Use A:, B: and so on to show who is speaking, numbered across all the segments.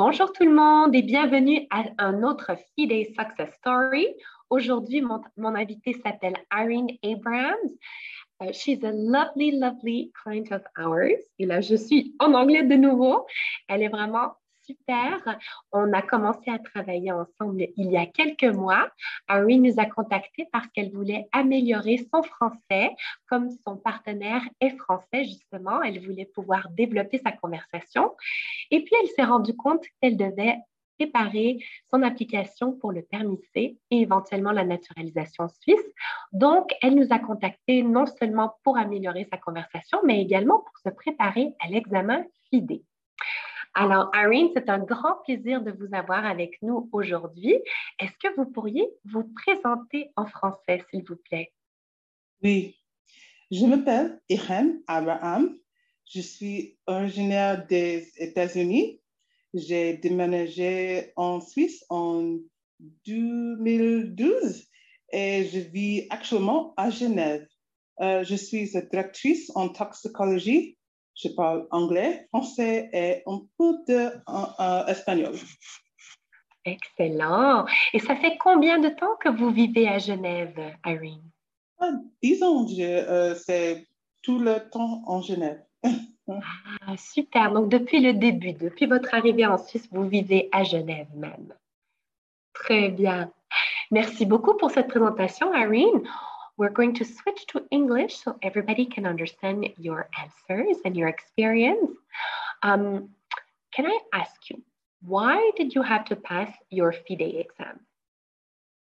A: bonjour tout le monde et bienvenue à un autre FIDE Success Story. Aujourd'hui, mon, invité s'appelle Irene Abrams. Uh, she's a lovely, lovely client of ours. Et là, je suis en anglais de nouveau. Elle est vraiment super. On a commencé à travailler ensemble il y a quelques mois. Irene nous a contactés parce qu'elle voulait améliorer son français. Comme son partenaire est français, justement, elle voulait pouvoir développer sa conversation. Et puis, elle s'est rendue compte qu'elle devait préparer son application pour le permis C et éventuellement la naturalisation suisse. Donc, elle nous a contactés non seulement pour améliorer sa conversation, mais également pour se préparer à l'examen FIDE. Alors, Irene, c'est un grand plaisir de vous avoir avec nous aujourd'hui. Est-ce que vous pourriez vous présenter en français, s'il vous plaît?
B: Oui, je m'appelle Irene Abraham. Je suis originaire des États-Unis. J'ai déménagé en Suisse en 2012 et je vis actuellement à Genève. Euh, je suis directrice en toxicologie je parle anglais, français et un peu d'espagnol.
A: Excellent. Et ça fait combien de temps que vous vivez à Genève, Irene?
B: Ah, disons, euh, c'est tout le temps en Genève.
A: ah, super. Donc, depuis le début, depuis votre arrivée en Suisse, vous vivez à Genève même. Très bien. Merci beaucoup pour cette présentation, Irene. We're going to switch to English so everybody can understand your answers and your experience. Um, can I ask you, why did you have to pass your FIDE exam?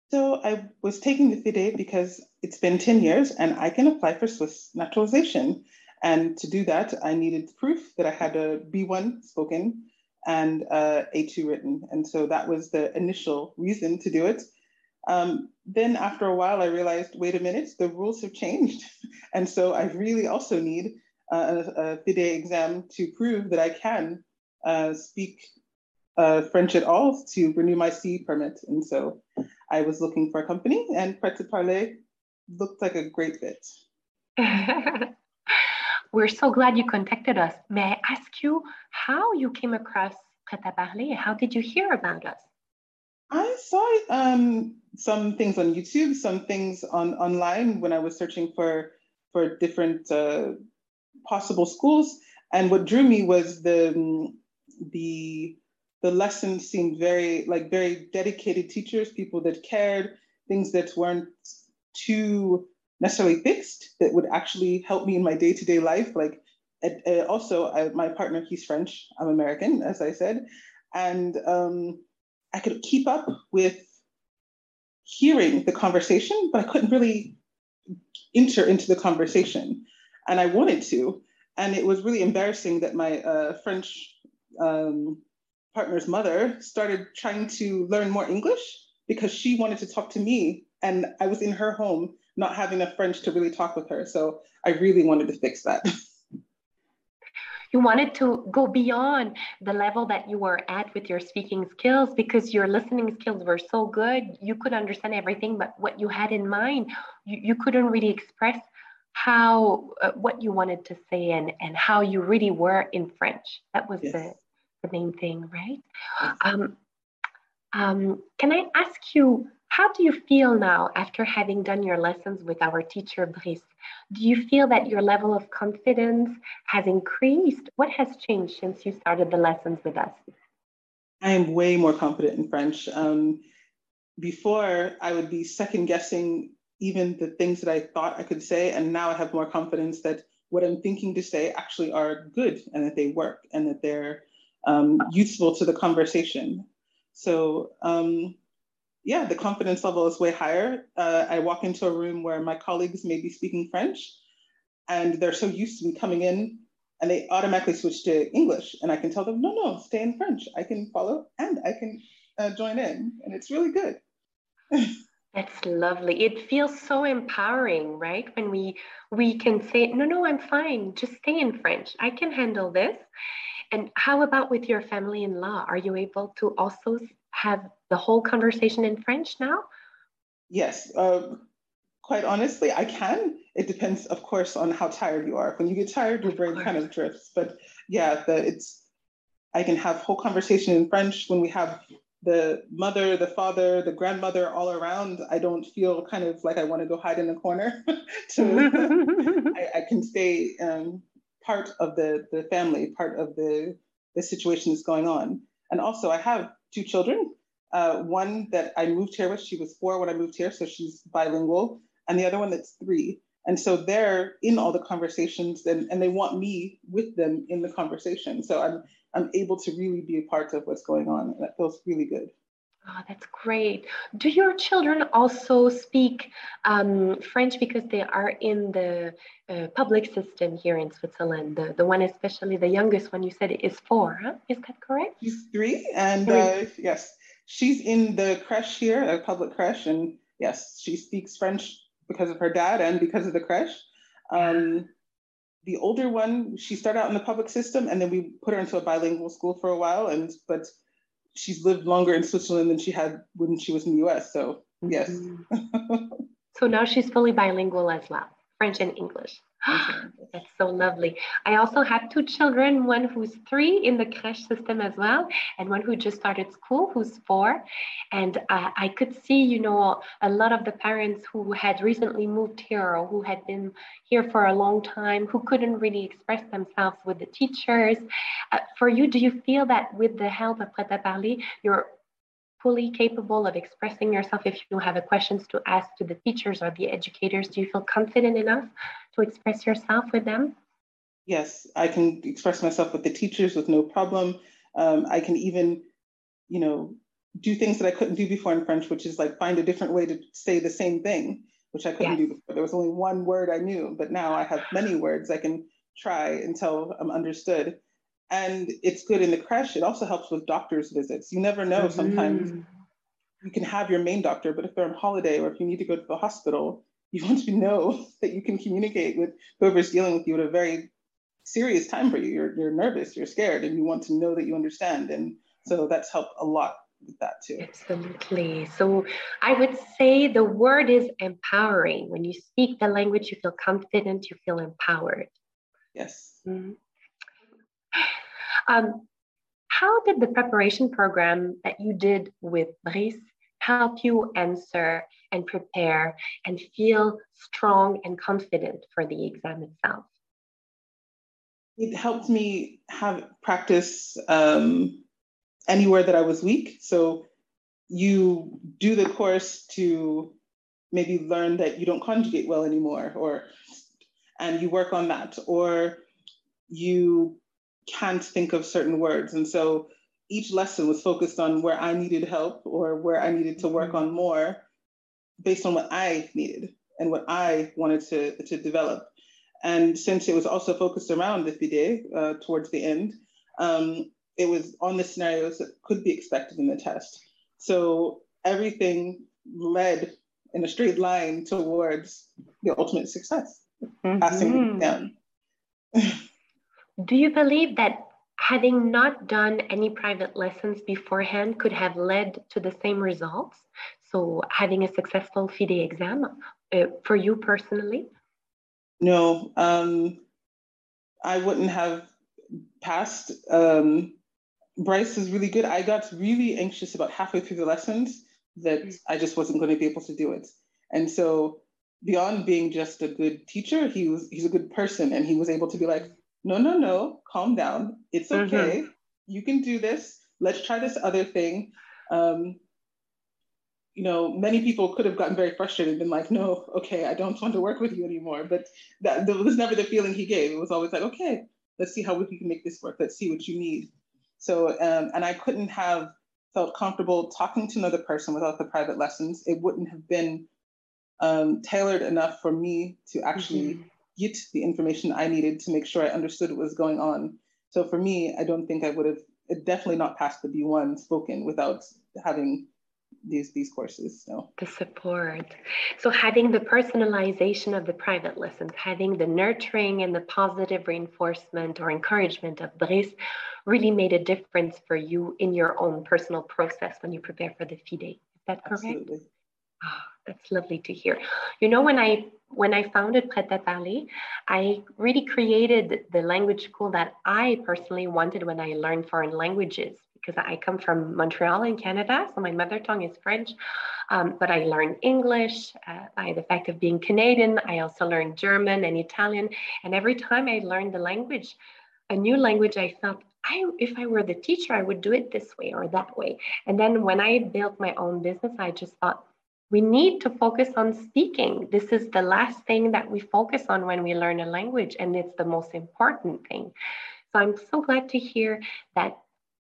B: So I was taking the FIDE because it's been 10 years and I can apply for Swiss naturalization. And to do that, I needed proof that I had a B1 spoken and a A2 written. And so that was the initial reason to do it. Um, then after a while, I realized, wait a minute, the rules have changed. and so I really also need uh, a, a FIDE exam to prove that I can uh, speak uh, French at all to renew my C permit. And so I was looking for a company and Prêt à Parler looked like a great fit.
A: We're so glad you contacted us. May I ask you how you came across Pret à Parler? How did you hear about us?
B: I saw um, some things on YouTube, some things on online when I was searching for for different uh, possible schools. And what drew me was the the the lessons seemed very like very dedicated teachers, people that cared, things that weren't too necessarily fixed, that would actually help me in my day to day life. Like uh, also, I, my partner, he's French, I'm American, as I said, and um, I could keep up with hearing the conversation, but I couldn't really enter into the conversation. And I wanted to. And it was really embarrassing that my uh, French um, partner's mother started trying to learn more English because she wanted to talk to me. And I was in her home, not having enough French to really talk with her. So I really wanted to fix that.
A: You wanted to go beyond the level that you were at with your speaking skills because your listening skills were so good. You could understand everything, but what you had in mind, you, you couldn't really express how uh, what you wanted to say and and how you really were in French. That was yes. the the main thing, right? Yes. Um, um, can I ask you, how do you feel now after having done your lessons with our teacher Brice? Do you feel that your level of confidence has increased? What has changed since you started the lessons with us?
B: I am way more confident in French. Um, before, I would be second guessing even the things that I thought I could say, and now I have more confidence that what I'm thinking to say actually are good and that they work and that they're um, useful to the conversation. So um, yeah, the confidence level is way higher. Uh, I walk into a room where my colleagues may be speaking French and they're so used to me coming in and they automatically switch to English. And I can tell them, no, no, stay in French. I can follow and I can uh, join in. And it's really good.
A: That's lovely. It feels so empowering, right? When we we can say, no, no, I'm fine. Just stay in French. I can handle this. And how about with your family-in-law? Are you able to also have the whole conversation in French now?
B: Yes. Uh, quite honestly, I can. It depends, of course, on how tired you are. When you get tired, your brain kind of drifts. But yeah, the, it's I can have whole conversation in French when we have the mother, the father, the grandmother all around. I don't feel kind of like I want to go hide in a corner. to, I, I, can stay um, part of the, the family, part of the, the situation that's going on. And also, I have two children. Uh, one that I moved here with, she was four when I moved here, so she's bilingual, and the other one that's three. And so they're in all the conversations and, and they want me with them in the conversation. So I'm I'm able to really be a part of what's going on. And that feels really good.
A: Oh, that's great. Do your children also speak um, French because they are in the uh, public system here in Switzerland? The, the one, especially the youngest one, you said is four, huh? Is that correct?
B: She's three, and three. Uh, yes, she's in the creche here, a public creche, and yes, she speaks French because of her dad and because of the creche. Um, the older one, she started out in the public system, and then we put her into a bilingual school for a while, and but she's lived longer in Switzerland than she had when she was in the US. So yes.
A: Mm-hmm. so now she's fully bilingual as well, French and English. That's so lovely. I also have two children, one who's three in the creche system as well, and one who just started school, who's four. And uh, I could see, you know, a lot of the parents who had recently moved here or who had been here for a long time, who couldn't really express themselves with the teachers. Uh, for you, do you feel that with the help of Prêt à Parler, you're fully capable of expressing yourself if you have a questions to ask to the teachers or the educators do you feel confident enough to express yourself with them
B: yes i can express myself with the teachers with no problem um, i can even you know do things that i couldn't do before in french which is like find a different way to say the same thing which i couldn't yes. do before there was only one word i knew but now i have many words i can try until i'm understood and it's good in the creche. It also helps with doctor's visits. You never know. Mm-hmm. Sometimes you can have your main doctor, but if they're on holiday or if you need to go to the hospital, you want to know that you can communicate with whoever's dealing with you at a very serious time for you. You're, you're nervous, you're scared, and you want to know that you understand. And so that's helped a lot with that too.
A: Absolutely. So I would say the word is empowering. When you speak the language, you feel confident, you feel empowered.
B: Yes. Mm-hmm.
A: Um, how did the preparation program that you did with Brice help you answer and prepare and feel strong and confident for the exam itself?
B: It helped me have practice um, anywhere that I was weak. So you do the course to maybe learn that you don't conjugate well anymore, or and you work on that, or you can't think of certain words. And so each lesson was focused on where I needed help or where I needed to work on more based on what I needed and what I wanted to, to develop. And since it was also focused around the FIDE uh, towards the end, um, it was on the scenarios that could be expected in the test. So everything led in a straight line towards the ultimate success, mm-hmm. passing down.
A: Do you believe that having not done any private lessons beforehand could have led to the same results? So, having a successful FIDE exam uh, for you personally?
B: No, um, I wouldn't have passed. Um, Brice is really good. I got really anxious about halfway through the lessons that. I just wasn't going to be able to do it. And so, beyond being just a good teacher, he was he's a good person, and he was able to be like, no, no, no, calm down. It's mm-hmm. okay. Mm-hmm. You can do this. Let's try this other thing. Um, you know, many people could have gotten very frustrated and been like, no, okay, I don't want to work with you anymore. But that, that was never the feeling he gave. It was always like, okay, let's see how we can make this work. Let's see what you need. So, um, and I couldn't have felt comfortable talking to another person without the private lessons. It wouldn't have been um, tailored enough for me to actually mm-hmm get the information I needed to make sure I understood what was going on. So for me, I don't think I would have definitely not passed the B1 spoken without having these these courses. So
A: the support. So having the personalization of the private lessons, having the nurturing and the positive reinforcement or encouragement of Brice really made a difference for you in your own personal process when you prepare for the FIDE. Is that correct?
B: Absolutely.
A: Oh, that's lovely to hear. You know, when I when I founded Prêt à Parler, I really created the language school that I personally wanted when I learned foreign languages because I come from Montreal in Canada, so my mother tongue is French. Um, but I learned English uh, by the fact of being Canadian. I also learned German and Italian. And every time I learned the language, a new language, I felt I, if I were the teacher, I would do it this way or that way. And then when I built my own business, I just thought, we need to focus on speaking. This is the last thing that we focus on when we learn a language, and it's the most important thing. So I'm so glad to hear that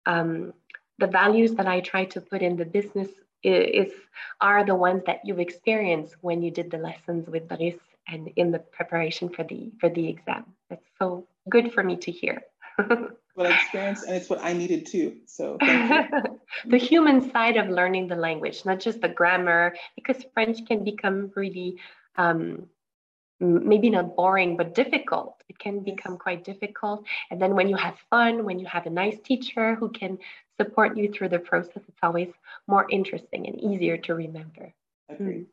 A: um, the values that I try to put in the business is, are the ones that you've experienced when you did the lessons with Brice and in the preparation for the for the exam. That's so good for me to hear.
B: what I experienced, and it's what I needed too. So
A: the human side of learning the language, not just the grammar, because French can become really um, maybe not boring, but difficult. It can become quite difficult. And then when you have fun, when you have a nice teacher who can support you through the process, it's always more interesting and easier to remember.
B: Agreed. Mm.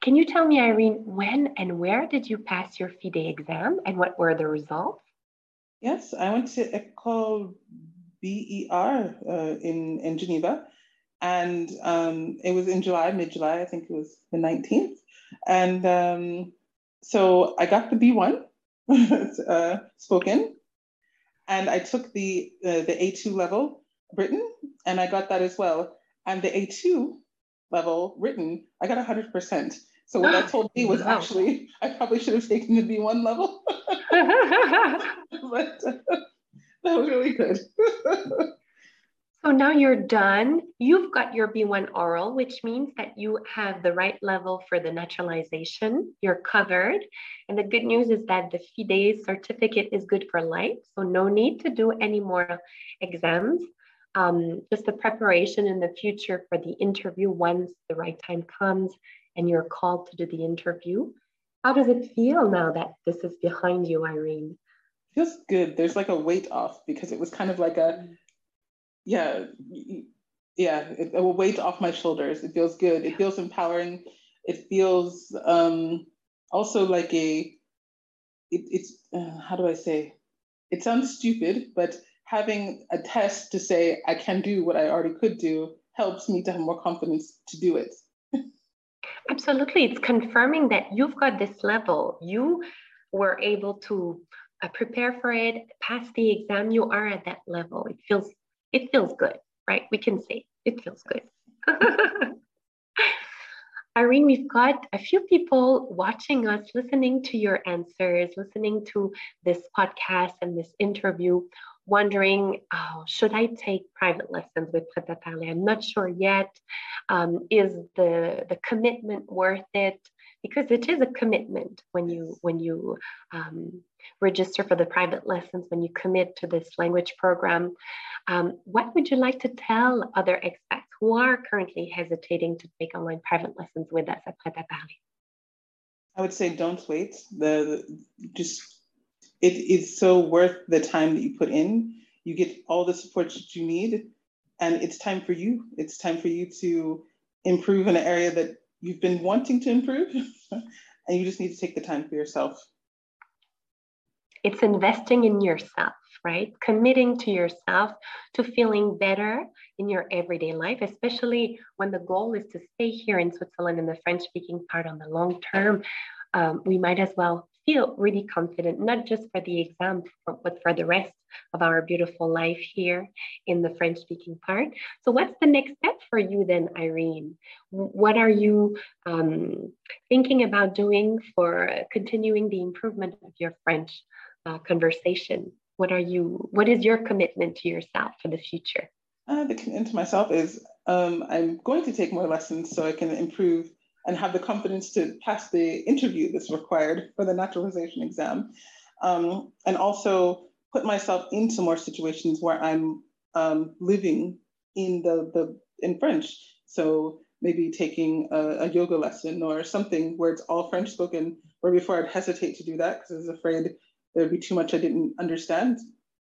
A: Can you tell me, Irene, when and where did you pass your FIDE exam and what were the results?
B: Yes, I went to Ecole BER uh, in, in Geneva. And um, it was in July, mid July, I think it was the 19th. And um, so I got the B1 uh, spoken, and I took the uh, the A2 level written, and I got that as well. And the A2 level written, I got 100%. So what that told me was wow. actually I probably should have taken the B1 level, but uh, that was really good.
A: So now you're done. You've got your B1 oral, which means that you have the right level for the naturalization. You're covered. And the good news is that the FIDE certificate is good for life. So no need to do any more exams. Um, just the preparation in the future for the interview once the right time comes and you're called to do the interview. How does it feel now that this is behind you, Irene?
B: Feels good. There's like a weight off because it was kind of like a yeah, yeah, it, will weight off my shoulders. It feels good. It feels empowering. It feels um, also like a, it, it's, uh, how do I say? It sounds stupid, but having a test to say I can do what I already could do helps me to have more confidence to do it.
A: Absolutely. It's confirming that you've got this level. You were able to uh, prepare for it, pass the exam. You are at that level. It feels it feels good, right? We can say it feels good. Irene, we've got a few people watching us, listening to your answers, listening to this podcast and this interview, wondering, oh, should I take private lessons with Prêt à Parler? I'm not sure yet. Um, is the, the commitment worth it? Because it is a commitment when you when you um, register for the private lessons, when you commit to this language program. Um, what would you like to tell other expats who are currently hesitating to take online private lessons with us at Prêt à?
B: I would say don't wait. The, the just it is so worth the time that you put in. You get all the support that you need, and it's time for you. It's time for you to improve in an area that you've been wanting to improve, and you just need to take the time for yourself
A: it's investing in yourself, right? Committing to yourself to feeling better in your everyday life, especially when the goal is to stay here in Switzerland in the French speaking part on the long term. Um, we might as well feel really confident, not just for the exam, but for the rest of our beautiful life here in the French speaking part. So, what's the next step for you then, Irene? What are you um, thinking about doing for continuing the improvement of your French uh, conversation? What are you? What is your commitment to yourself for the future?
B: Uh, the commitment to myself is um, I'm going to take more lessons so I can improve and have the confidence to pass the interview that's required for the naturalization exam, um, and also put myself into more situations where I'm um, living in the, the in French. So maybe taking a, a, yoga lesson or something where it's all French spoken. Where before I'd hesitate to do that because I was afraid there would be too much I didn't understand.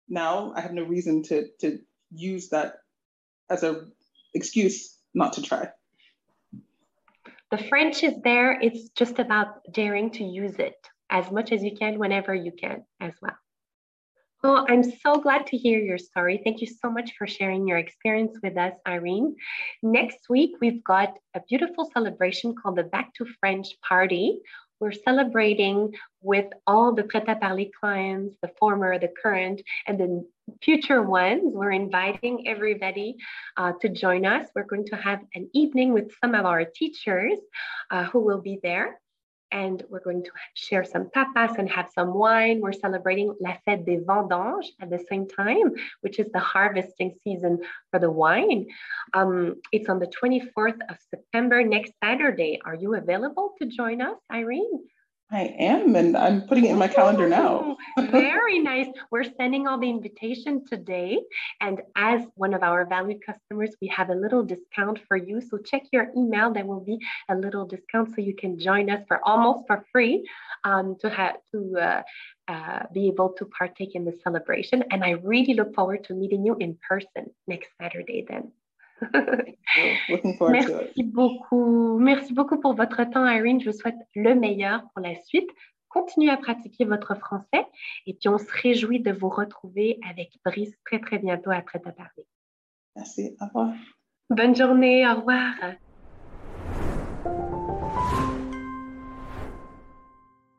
B: Now I have no reason to to use that as a excuse not to try.
A: The French is there. It's just about daring to use it as much as you can, whenever you can as well. Oh, I'm so glad to hear your story. Thank you so much for sharing your experience with us, Irene. Next week, we've got a beautiful celebration called the Back to French Party. We're celebrating with all the Pret à Parler clients, the former, the current, and the future ones. We're inviting everybody uh, to join us. We're going to have an evening with some of our teachers uh, who will be there and we're going to share some tapas and have some wine. We're celebrating La Fête des Vendanges at the same time, which is the harvesting season for the wine. Um, it's on the 24th of September, next Saturday. Are you available to join us, Irene?
B: I am, and I'm putting it in my calendar now.
A: Very nice. We're sending all the invitation today. And as one of our valued customers, we have a little discount for you. So check your email. There will be a little discount so you can join us for almost for free um, to have to uh, uh, be able to partake in the celebration. And I really look forward to meeting you in person next Saturday then. Merci beaucoup. Merci beaucoup pour votre temps, Irene. Je vous souhaite le meilleur pour la suite. Continuez à pratiquer votre français et puis on se réjouit de vous retrouver avec Brice très très bientôt après ta parler.
B: Merci. Au revoir.
A: Bonne journée. Au revoir.